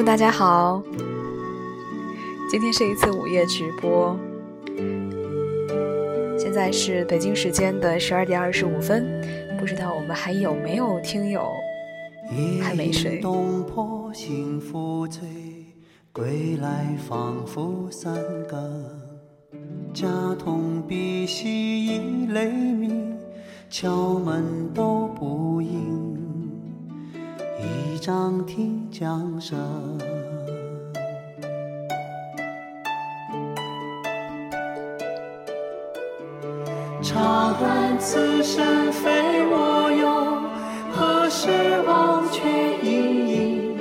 Hello，大家好，今天是一次午夜直播，现在是北京时间的十二点二十五分，不知道我们还有没有听友还没睡。归来仿佛三更，家童鼻息已雷鸣，敲门都不应，一张听江声。长恨此生非我有，何时忘却营营？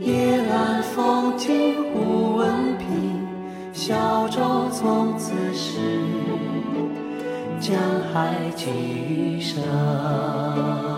夜阑风静忽闻平，小舟从此逝，江海寄余生。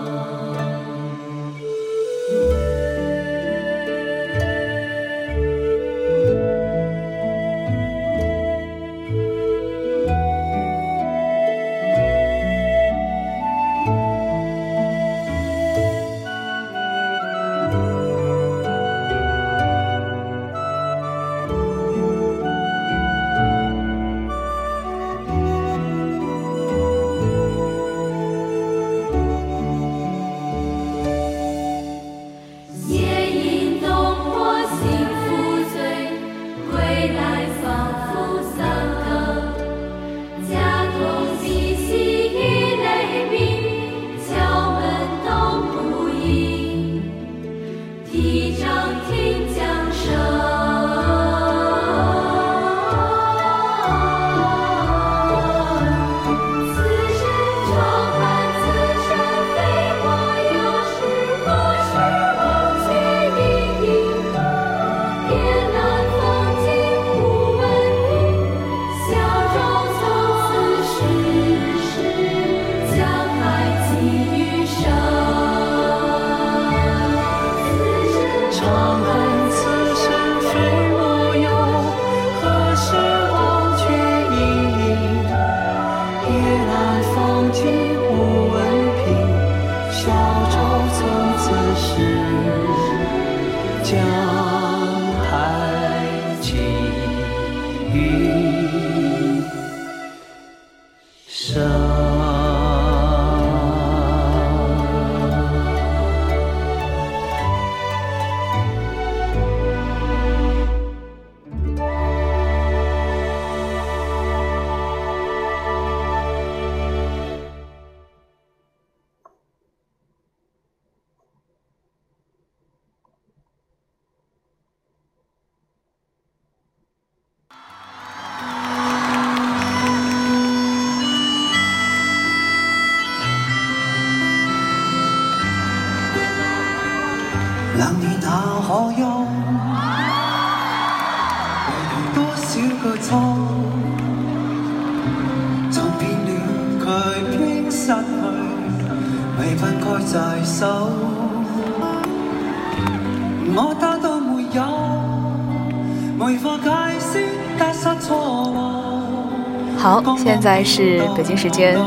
好，现在是北京时间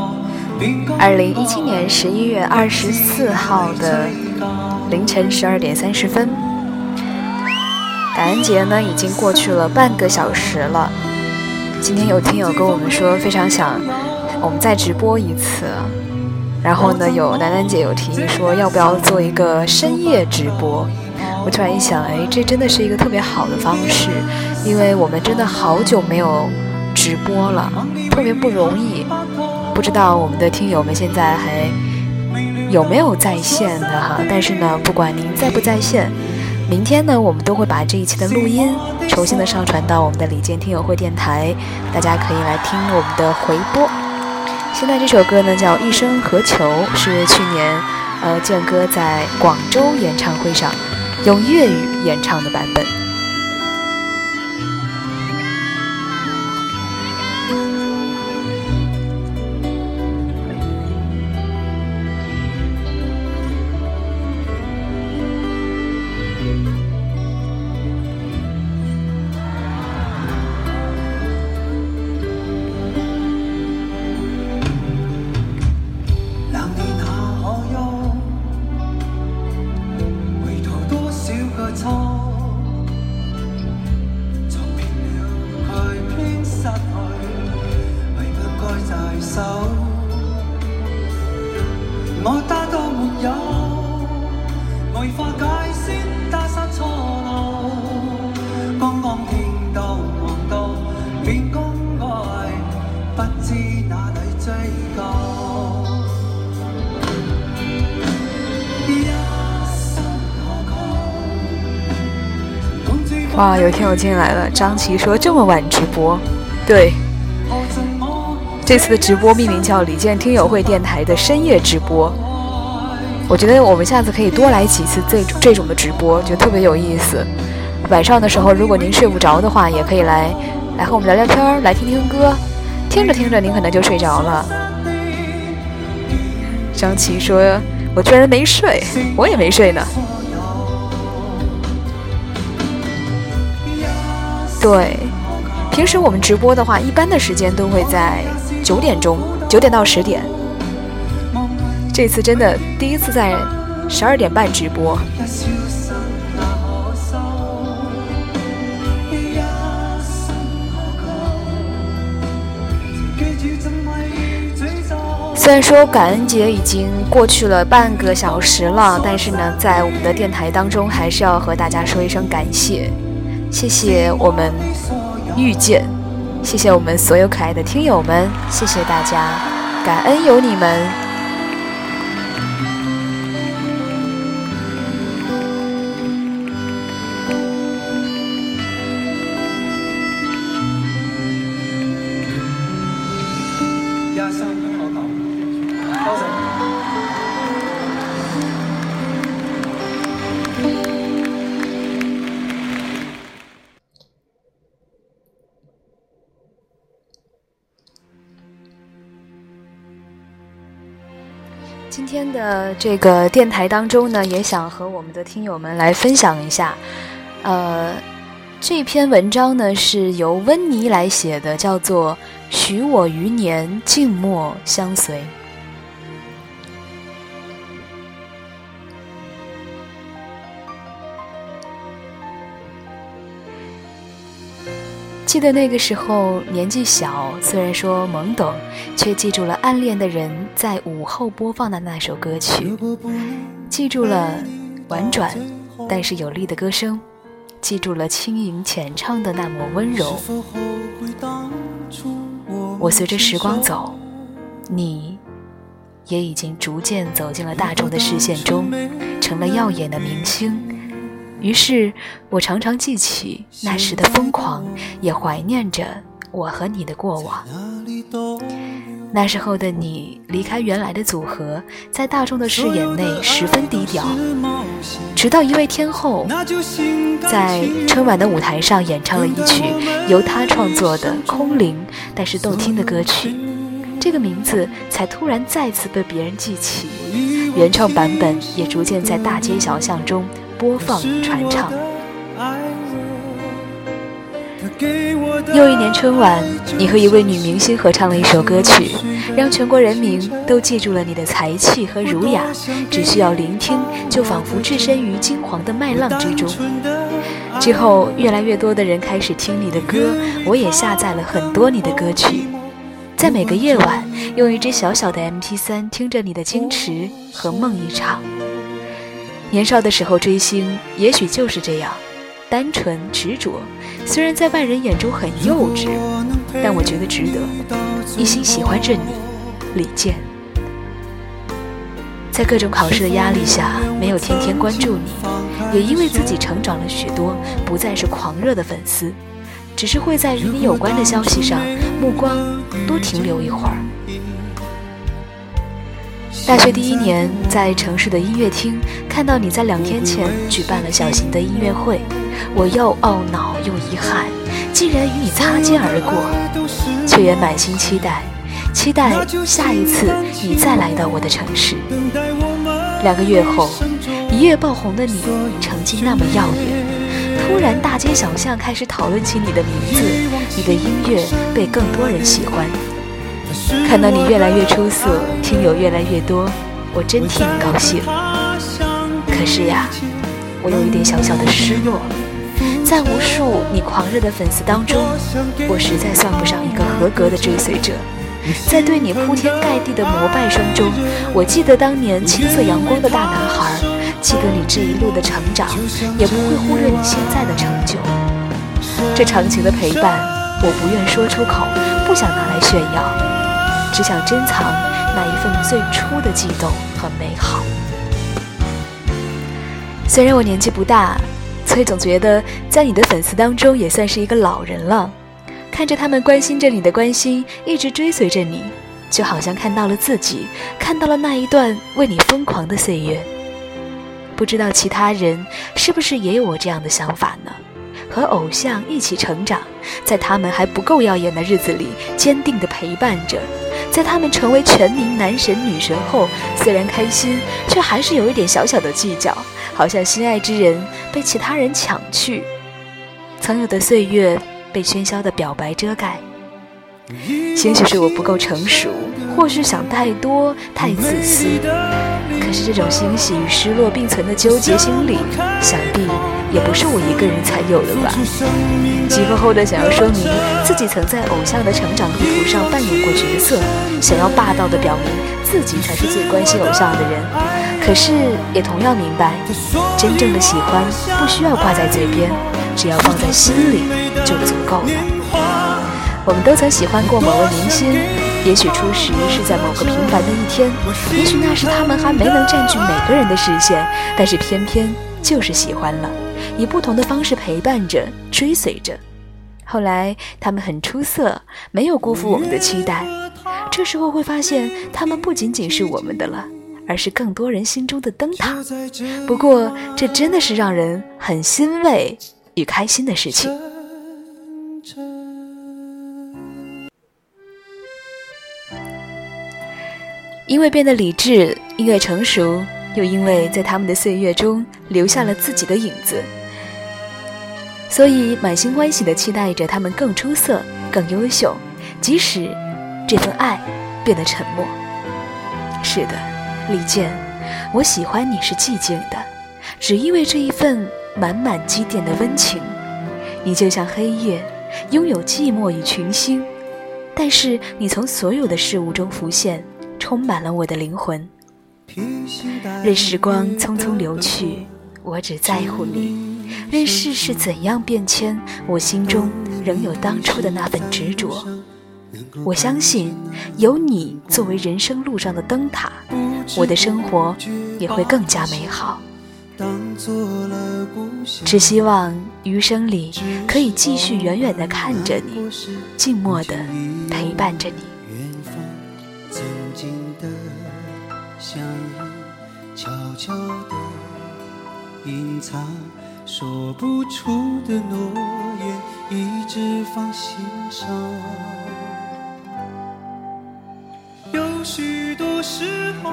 二零一七年十一月二十四号的凌晨十二点三十分。感恩节呢已经过去了半个小时了，今天有听友跟我们说非常想我们再直播一次，然后呢有楠楠姐有提议说要不要做一个深夜直播。我突然一想，哎，这真的是一个特别好的方式，因为我们真的好久没有直播了，特别不容易。不知道我们的听友们现在还有没有在线的哈？但是呢，不管您在不在线，明天呢，我们都会把这一期的录音重新的上传到我们的李健听友会电台，大家可以来听我们的回播。现在这首歌呢叫《一生何求》，是去年呃健哥在广州演唱会上。用粤语演唱的版本。哇，有天我进来了。张琪说这么晚直播，对，这次的直播命名叫李健听友会电台的深夜直播。我觉得我们下次可以多来几次这这种的直播，就特别有意思。晚上的时候，如果您睡不着的话，也可以来来和我们聊聊天，来听听歌。听着听着，您可能就睡着了。张琪说：“我居然没睡，我也没睡呢。”对，平时我们直播的话，一般的时间都会在九点钟，九点到十点。这次真的第一次在十二点半直播。虽然说感恩节已经过去了半个小时了，但是呢，在我们的电台当中，还是要和大家说一声感谢。谢谢我们遇见，谢谢我们所有可爱的听友们，谢谢大家，感恩有你们。今天的这个电台当中呢，也想和我们的听友们来分享一下，呃，这篇文章呢是由温妮来写的，叫做《许我余年静默相随》。记得那个时候年纪小，虽然说懵懂，却记住了暗恋的人在午后播放的那首歌曲，记住了婉转但是有力的歌声，记住了轻盈浅唱的那抹温柔。我随着时光走，你也已经逐渐走进了大众的视线中，成了耀眼的明星。于是，我常常记起那时的疯狂，也怀念着我和你的过往。那时候的你离开原来的组合，在大众的视野内十分低调，直到一位天后在春晚的舞台上演唱了一曲由她创作的空灵但是动听的歌曲，这个名字才突然再次被别人记起，原创版本也逐渐在大街小巷中。播放传唱。又一年春晚，你和一位女明星合唱了一首歌曲，让全国人民都记住了你的才气和儒雅。只需要聆听，就仿佛置身于金黄的麦浪之中。之后，越来越多的人开始听你的歌，我也下载了很多你的歌曲，在每个夜晚，用一只小小的 MP3 听着你的矜持和梦一场。年少的时候追星，也许就是这样，单纯执着。虽然在外人眼中很幼稚，但我觉得值得。一心喜欢着你，李健。在各种考试的压力下，没有天天关注你，也因为自己成长了许多，不再是狂热的粉丝，只是会在与你有关的消息上，目光多停留一会儿。大学第一年，在城市的音乐厅看到你在两天前举办了小型的音乐会，我又懊恼又遗憾，竟然与你擦肩而过，却也满心期待，期待下一次你再来到我的城市。两个月后，一夜爆红的你，曾经那么耀眼，突然大街小巷开始讨论起你的名字，你的音乐被更多人喜欢。看到你越来越出色，听友越来越多，我真替你高兴。可是呀，我有一点小小的失落，在无数你狂热的粉丝当中，我实在算不上一个合格的追随者。在对你铺天盖地的膜拜声中，我记得当年青涩阳光的大男孩，记得你这一路的成长，也不会忽略你现在的成就。这长情的陪伴，我不愿说出口，不想拿来炫耀。只想珍藏那一份最初的悸动和美好。虽然我年纪不大，崔总觉得在你的粉丝当中也算是一个老人了。看着他们关心着你的关心，一直追随着你，就好像看到了自己，看到了那一段为你疯狂的岁月。不知道其他人是不是也有我这样的想法呢？和偶像一起成长，在他们还不够耀眼的日子里，坚定地陪伴着；在他们成为全民男神女神后，虽然开心，却还是有一点小小的计较，好像心爱之人被其他人抢去，曾有的岁月。被喧嚣的表白遮盖，兴许是我不够成熟，或是想太多、太自私。可是这种欣喜与失落并存的纠结心理，想必也不是我一个人才有的吧。急吼吼的想要说明自己曾在偶像的成长地图上扮演过角色，想要霸道的表明自己才是最关心偶像的人。可是也同样明白，真正的喜欢不需要挂在嘴边。只要放在心里就足够了。我们都曾喜欢过某位明星，也许初时是在某个平凡的一天，也许那时他们还没能占据每个人的视线，但是偏偏就是喜欢了，以不同的方式陪伴着、追随着。后来他们很出色，没有辜负我们的期待。这时候会发现，他们不仅仅是我们的了，而是更多人心中的灯塔。不过，这真的是让人很欣慰。与开心的事情，因为变得理智，因为成熟，又因为在他们的岁月中留下了自己的影子，所以满心欢喜的期待着他们更出色、更优秀。即使这份爱变得沉默，是的，李健，我喜欢你是寂静的，只因为这一份。满满积淀的温情，你就像黑夜，拥有寂寞与群星，但是你从所有的事物中浮现，充满了我的灵魂。任时光匆匆流去，我只在乎你；任世事怎样变迁，我心中仍有当初的那份执着。我相信，有你作为人生路上的灯塔，我的生活也会更加美好。只希望余生里可以继续远远地看着你，静默地陪伴着你。的相依，悄悄地隐藏，说不出的诺言，一直放心上。有许多时候，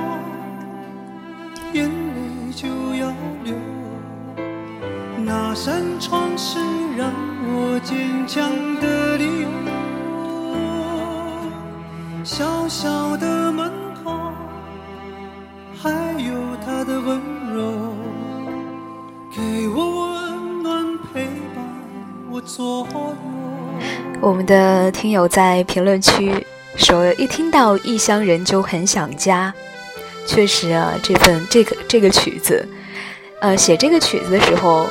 眼泪就要流。那扇窗是让我坚强的理由，小小的门的温柔，给我温暖陪伴我左右。我们的听友在评论区说，一听到《异乡人》就很想家。确实啊，这份这个这个曲子，呃，写这个曲子的时候。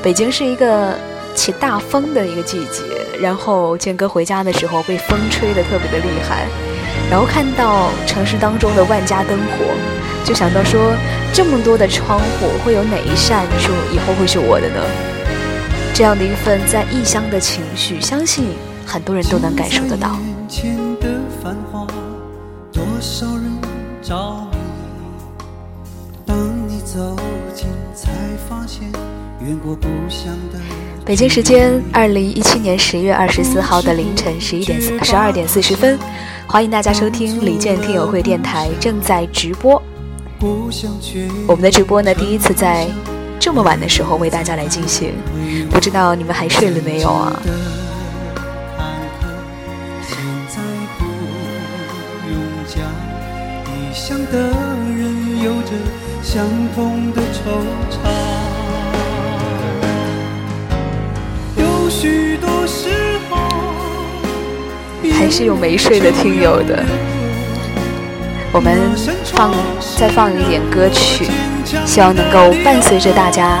北京是一个起大风的一个季节，然后建哥回家的时候被风吹得特别的厉害，然后看到城市当中的万家灯火，就想到说这么多的窗户，会有哪一扇说以后会是我的呢？这样的一份在异乡的情绪，相信很多人都能感受得到。多少人着迷，当你走近才发现。北京时间二零一七年十月二十四号的凌晨十一点十二点四十分，欢迎大家收听李健听友会电台正在直播。我们的直播呢，第一次在这么晚的时候为大家来进行，不知道你们还睡了没有啊？相同的惆怅。还是有没睡的听友的，我们放再放一点歌曲，希望能够伴随着大家。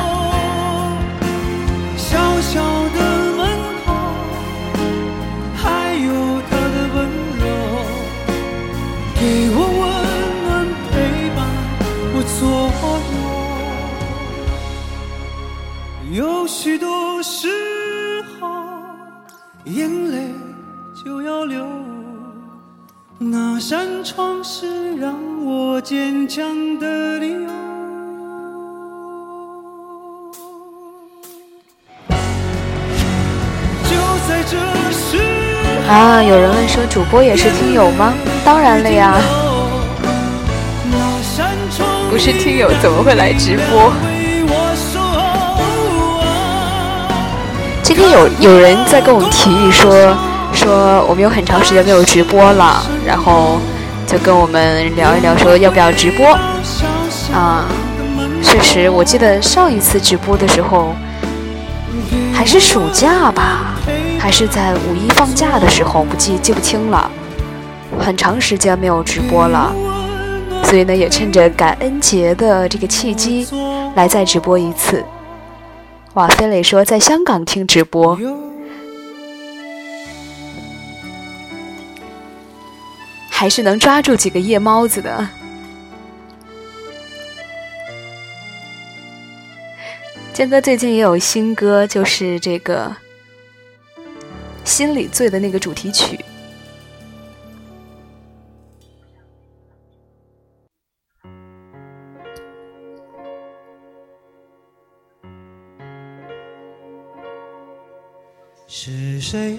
有许多时坚强的理由。就在这时啊，有人问说，主播也是听友吗？当然了呀，不是听友怎么会来直播？今天有有人在跟我们提议说，说我们有很长时间没有直播了，然后就跟我们聊一聊，说要不要直播？啊，确实，我记得上一次直播的时候还是暑假吧，还是在五一放假的时候，不记记不清了，很长时间没有直播了，所以呢，也趁着感恩节的这个契机来再直播一次。哇，飞磊说在香港听直播，还是能抓住几个夜猫子的。坚哥最近也有新歌，就是这个《心里醉》的那个主题曲。是谁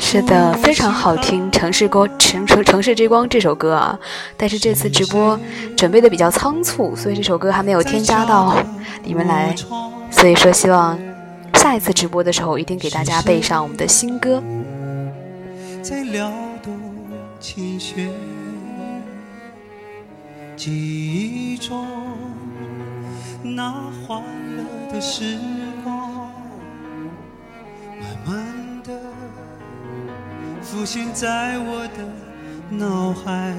是的，非常好听，《城市歌城城城市之光》这首歌啊，但是这次直播准备的比较仓促，所以这首歌还没有添加到里面来。所以说，希望下一次直播的时候，一定给大家备上我们的新歌。在撩拨琴弦，记忆中那欢乐的时光，浮现在我的脑海。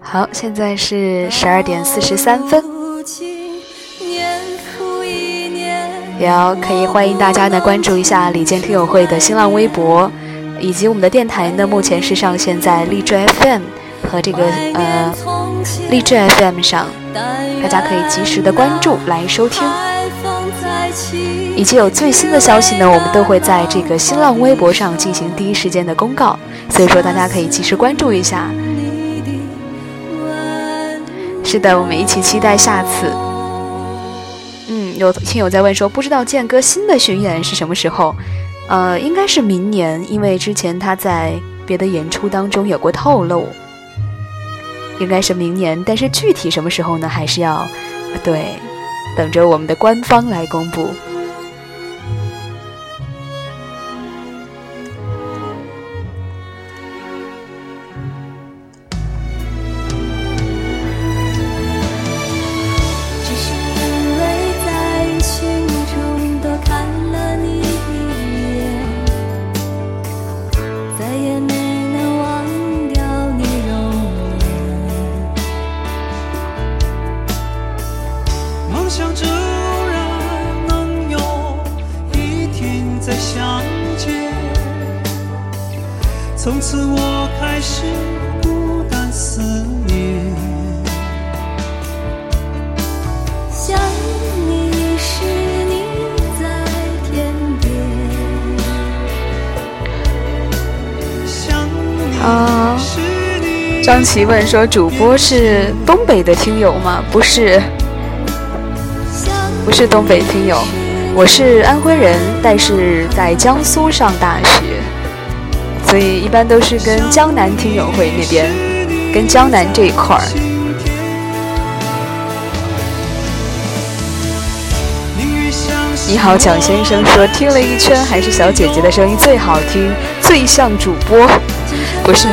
好，现在是十二点四十三分。也要可以欢迎大家呢关注一下李健听友会的新浪微博，以及我们的电台呢，目前是上线在荔枝 FM 和这个呃荔枝 FM 上，大家可以及时的关注来收听。以及有最新的消息呢，我们都会在这个新浪微博上进行第一时间的公告，所以说大家可以及时关注一下。是的，我们一起期待下次。嗯，有听友在问说，不知道健哥新的巡演是什么时候？呃，应该是明年，因为之前他在别的演出当中有过透露，应该是明年，但是具体什么时候呢？还是要对。等着我们的官方来公布。张琪问说：“主播是东北的听友吗？不是，不是东北听友，我是安徽人，但是在江苏上大学，所以一般都是跟江南听友会那边，跟江南这一块儿。”你好，蒋先生说：“听了一圈，还是小姐姐的声音最好听，最像主播。”不是。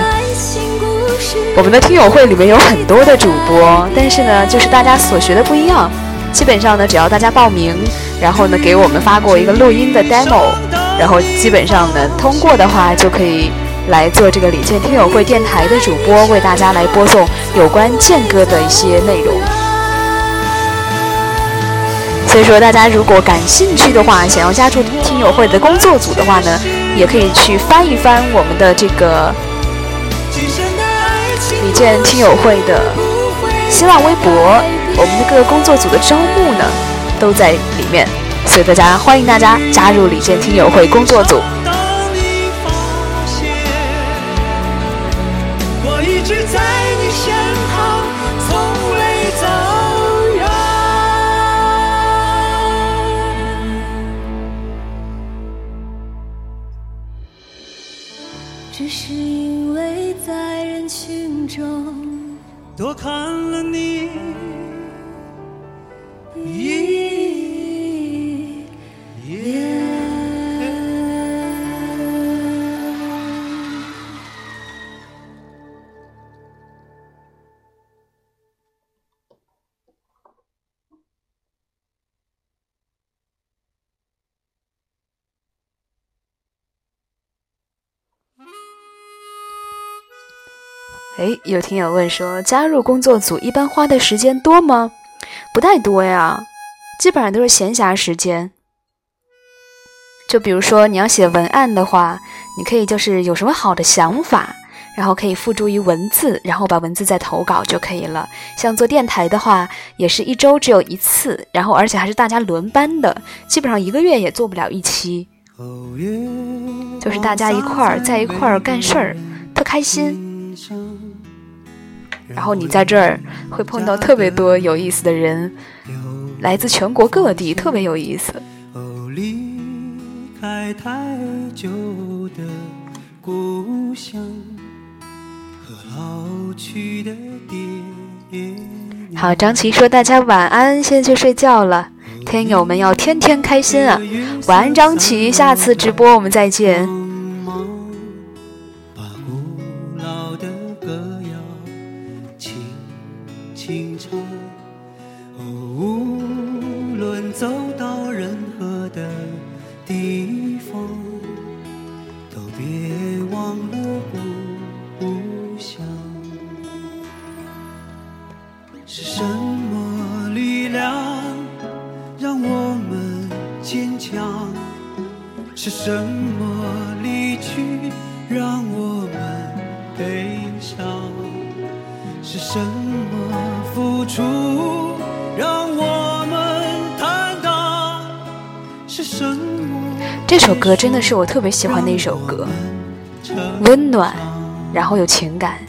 我们的听友会里面有很多的主播，但是呢，就是大家所学的不一样。基本上呢，只要大家报名，然后呢给我们发过一个录音的 demo，然后基本上呢，通过的话就可以来做这个李健听友会电台的主播，为大家来播送有关健哥的一些内容。所以说，大家如果感兴趣的话，想要加入听友会的工作组的话呢，也可以去翻一翻我们的这个李健听友会的新浪微博，我们的各个工作组的招募呢都在里面，所以大家欢迎大家加入李健听友会工作组。只是因多看了你。哎，有听友问说，加入工作组一般花的时间多吗？不太多呀，基本上都是闲暇时间。就比如说你要写文案的话，你可以就是有什么好的想法，然后可以付诸于文字，然后把文字再投稿就可以了。像做电台的话，也是一周只有一次，然后而且还是大家轮班的，基本上一个月也做不了一期，就是大家一块儿在一块儿干事儿，特开心。然后你在这儿会碰到特别多有意思的人，来自全国各地，特别有意思。好，张琪说大家晚安，现在去睡觉了。天友们要天天开心啊！晚安，张琪，下次直播我们再见。是什么离去让我们悲伤？是什么付出让我们坦荡？是什么？这首歌真的是我特别喜欢的一首歌温暖然后有情感。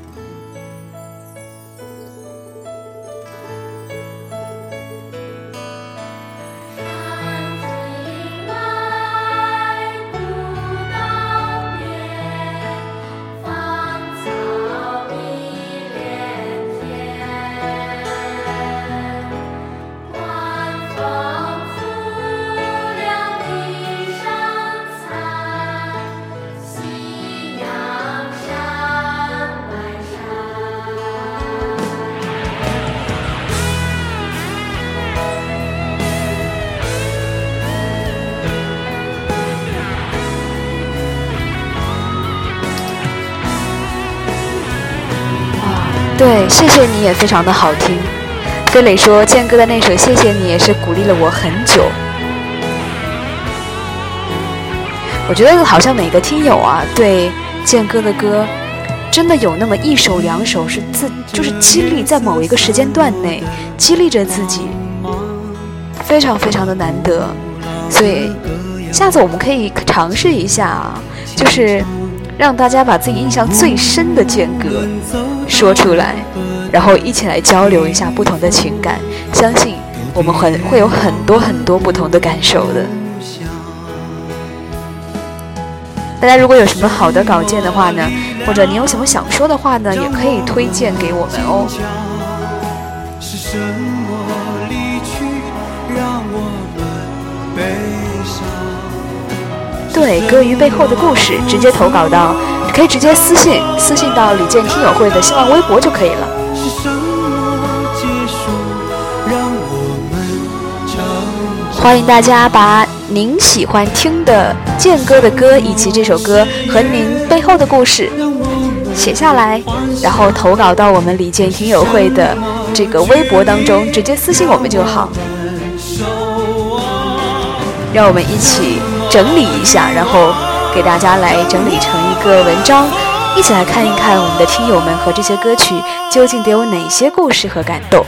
谢谢你也非常的好听。飞磊说，健哥的那首《谢谢你》也是鼓励了我很久。我觉得好像每个听友啊，对健哥的歌，真的有那么一首两首是自，就是激励在某一个时间段内激励着自己，非常非常的难得。所以下次我们可以尝试一下啊，就是让大家把自己印象最深的间隔。说出来，然后一起来交流一下不同的情感，相信我们会会有很多很多不同的感受的。大家如果有什么好的稿件的话呢，或者你有什么想说的话呢，也可以推荐给我们哦。对，歌于背后的故事，直接投稿到。可以直接私信私信到李健听友会的新浪微博就可以了。欢迎大家把您喜欢听的健哥的歌，以及这首歌和您背后的故事写下来，然后投稿到我们李健听友会的这个微博当中，直接私信我们就好。让我们一起整理一下，然后给大家来整理成一个文章，一起来看一看我们的听友们和这些歌曲究竟得有哪些故事和感动。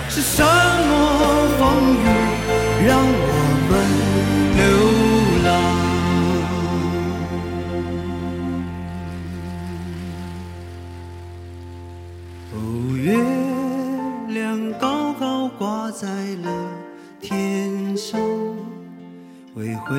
回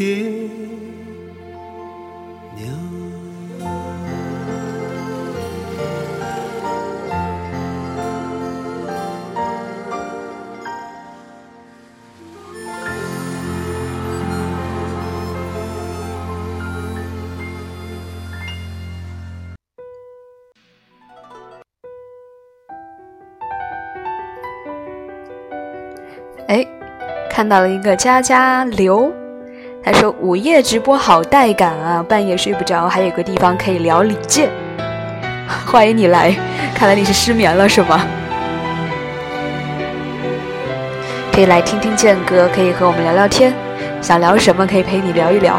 爹娘。哎，看到了一个家家刘。他说：“午夜直播好带感啊，半夜睡不着，还有个地方可以聊李健。欢迎你来，看来你是失眠了是吗？可以来听听健哥，可以和我们聊聊天，想聊什么可以陪你聊一聊。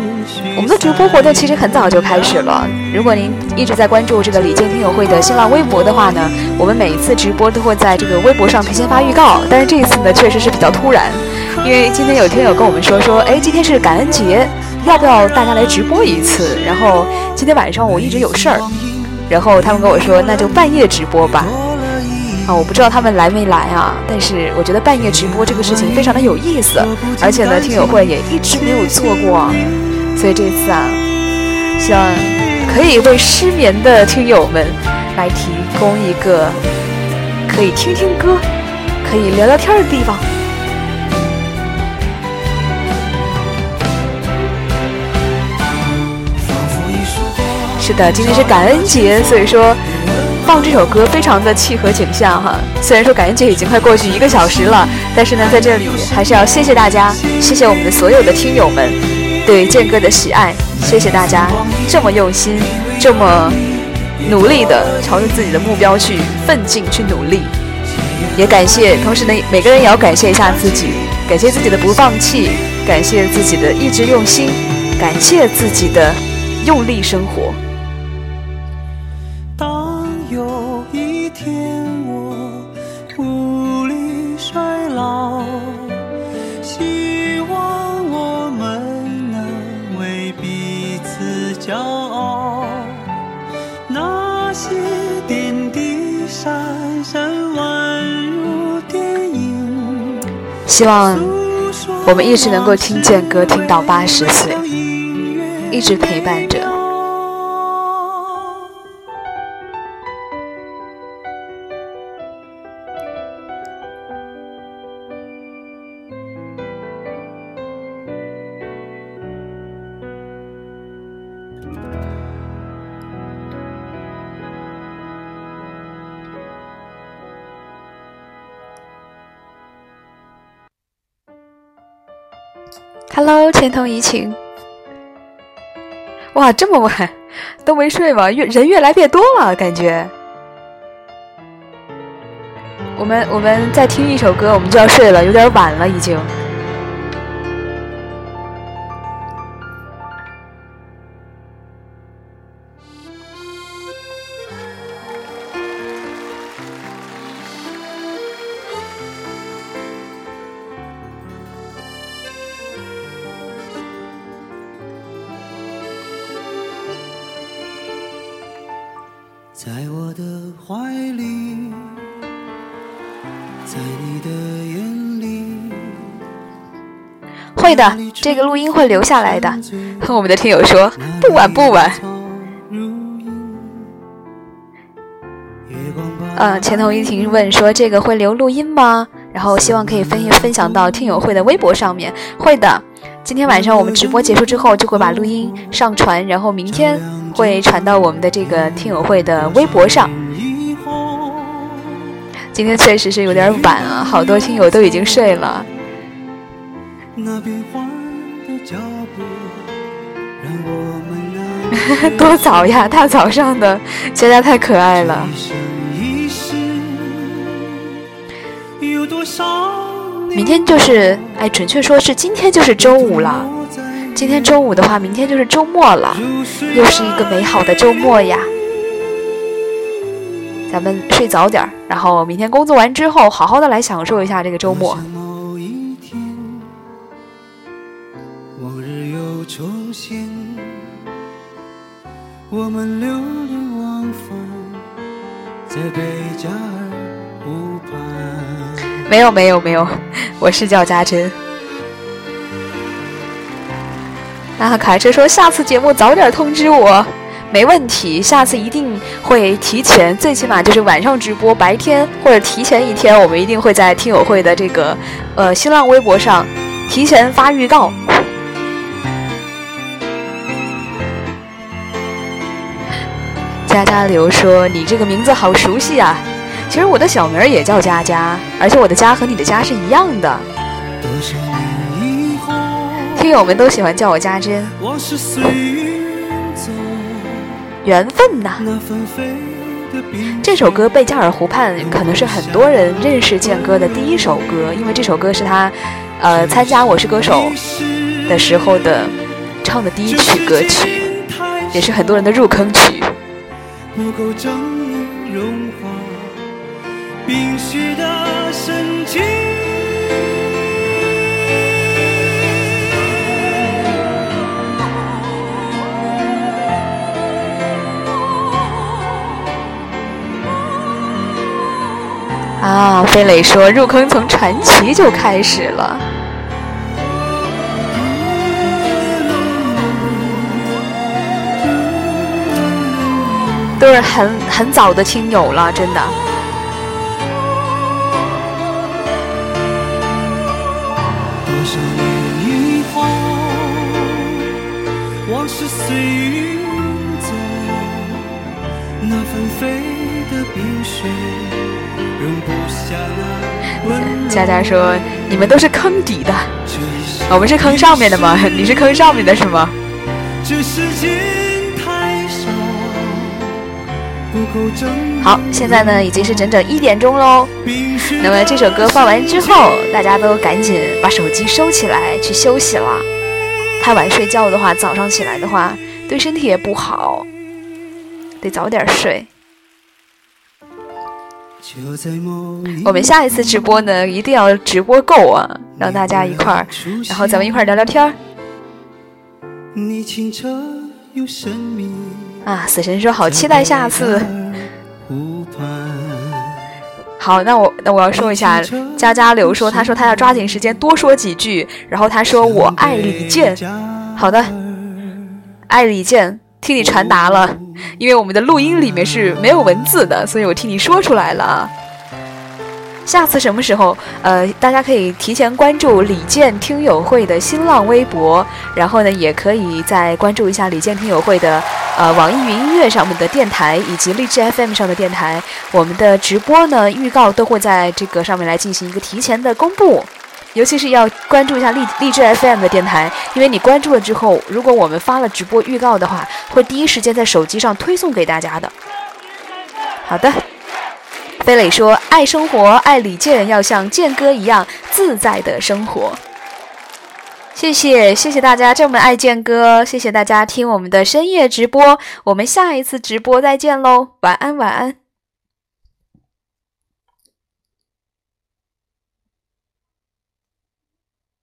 我们的直播活动其实很早就开始了。如果您一直在关注这个李健听友会的新浪微博的话呢，我们每一次直播都会在这个微博上提前发预告。但是这一次呢，确实是比较突然，因为今天有听友跟我们说说，哎，今天是感恩节，要不要大家来直播一次？然后今天晚上我一直有事儿，然后他们跟我说，那就半夜直播吧。啊，我不知道他们来没来啊，但是我觉得半夜直播这个事情非常的有意思，而且呢，听友会也一直没有做过，所以这次啊，希望可以为失眠的听友们来提供一个可以听听歌、可以聊聊天的地方。是的，今天是感恩节，所以说。放这首歌非常的契合景象哈，虽然说感恩节已经快过去一个小时了，但是呢，在这里还是要谢谢大家，谢谢我们的所有的听友们对健哥的喜爱，谢谢大家这么用心，这么努力的朝着自己的目标去奋进去努力，也感谢，同时呢，每个人也要感谢一下自己，感谢自己的不放弃，感谢自己的一直用心，感谢自己的用力生活。希望我们一直能够听见歌，听到八十岁，一直陪伴着。Hello，千桐怡情。哇，这么晚都没睡吗？越人越来越多了，感觉。我们我们再听一首歌，我们就要睡了，有点晚了，已经。会的，这个录音会留下来的。和我们的听友说，不晚不晚。嗯，前头一婷问说，这个会留录音吗？然后希望可以分分享到听友会的微博上面。会的，今天晚上我们直播结束之后，就会把录音上传，然后明天。会传到我们的这个听友会的微博上。今天确实是有点晚啊，好多听友都已经睡了。多早呀，大早上的，佳佳太可爱了。明天就是，哎，准确说是今天就是周五了。今天周五的话，明天就是周末了，又是一个美好的周末呀！咱们睡早点儿，然后明天工作完之后，好好的来享受一下这个周末。没有没有没有，我是叫家珍。啊，卡车说下次节目早点通知我，没问题，下次一定会提前，最起码就是晚上直播，白天或者提前一天，我们一定会在听友会的这个呃新浪微博上提前发预告。佳佳刘说：“你这个名字好熟悉啊，其实我的小名也叫佳佳，而且我的家和你的家是一样的。”听友们都喜欢叫我家珍，缘分呐。这首歌《贝加尔湖畔》可能是很多人认识健哥的第一首歌，因为这首歌是他，呃，参加《我是歌手》的时候的唱的第一曲歌曲，也是很多人的入坑曲。不够正义融化冰雪的深情啊，飞磊说入坑从传奇就开始了，都是很很早的听友了，真的。多少年以后，往事随云走，那纷飞的冰雪。佳佳说：“你们都是坑底的，我们是坑上面的吗？你是坑上面的是吗？”好，现在呢已经是整整一点钟喽。那么这首歌放完之后，大家都赶紧把手机收起来去休息了。太晚睡觉的话，早上起来的话对身体也不好，得早点睡。我们下一次直播呢，一定要直播够啊，让大家一块儿，然后咱们一块儿聊聊天儿。啊，死神说好期待下次。好，那我那我要说一下，佳佳刘说，他说他要抓紧时间多说几句，然后他说我爱李健。好的，爱李健。替你传达了，因为我们的录音里面是没有文字的，所以我替你说出来了啊。下次什么时候？呃，大家可以提前关注李健听友会的新浪微博，然后呢，也可以再关注一下李健听友会的呃网易云音乐上面的电台以及荔枝 FM 上的电台。我们的直播呢预告都会在这个上面来进行一个提前的公布。尤其是要关注一下荔荔枝 FM 的电台，因为你关注了之后，如果我们发了直播预告的话，会第一时间在手机上推送给大家的。好的，飞磊说：“爱生活，爱李健，要像健哥一样自在的生活。”谢谢，谢谢大家这么爱健哥，谢谢大家听我们的深夜直播，我们下一次直播再见喽，晚安，晚安。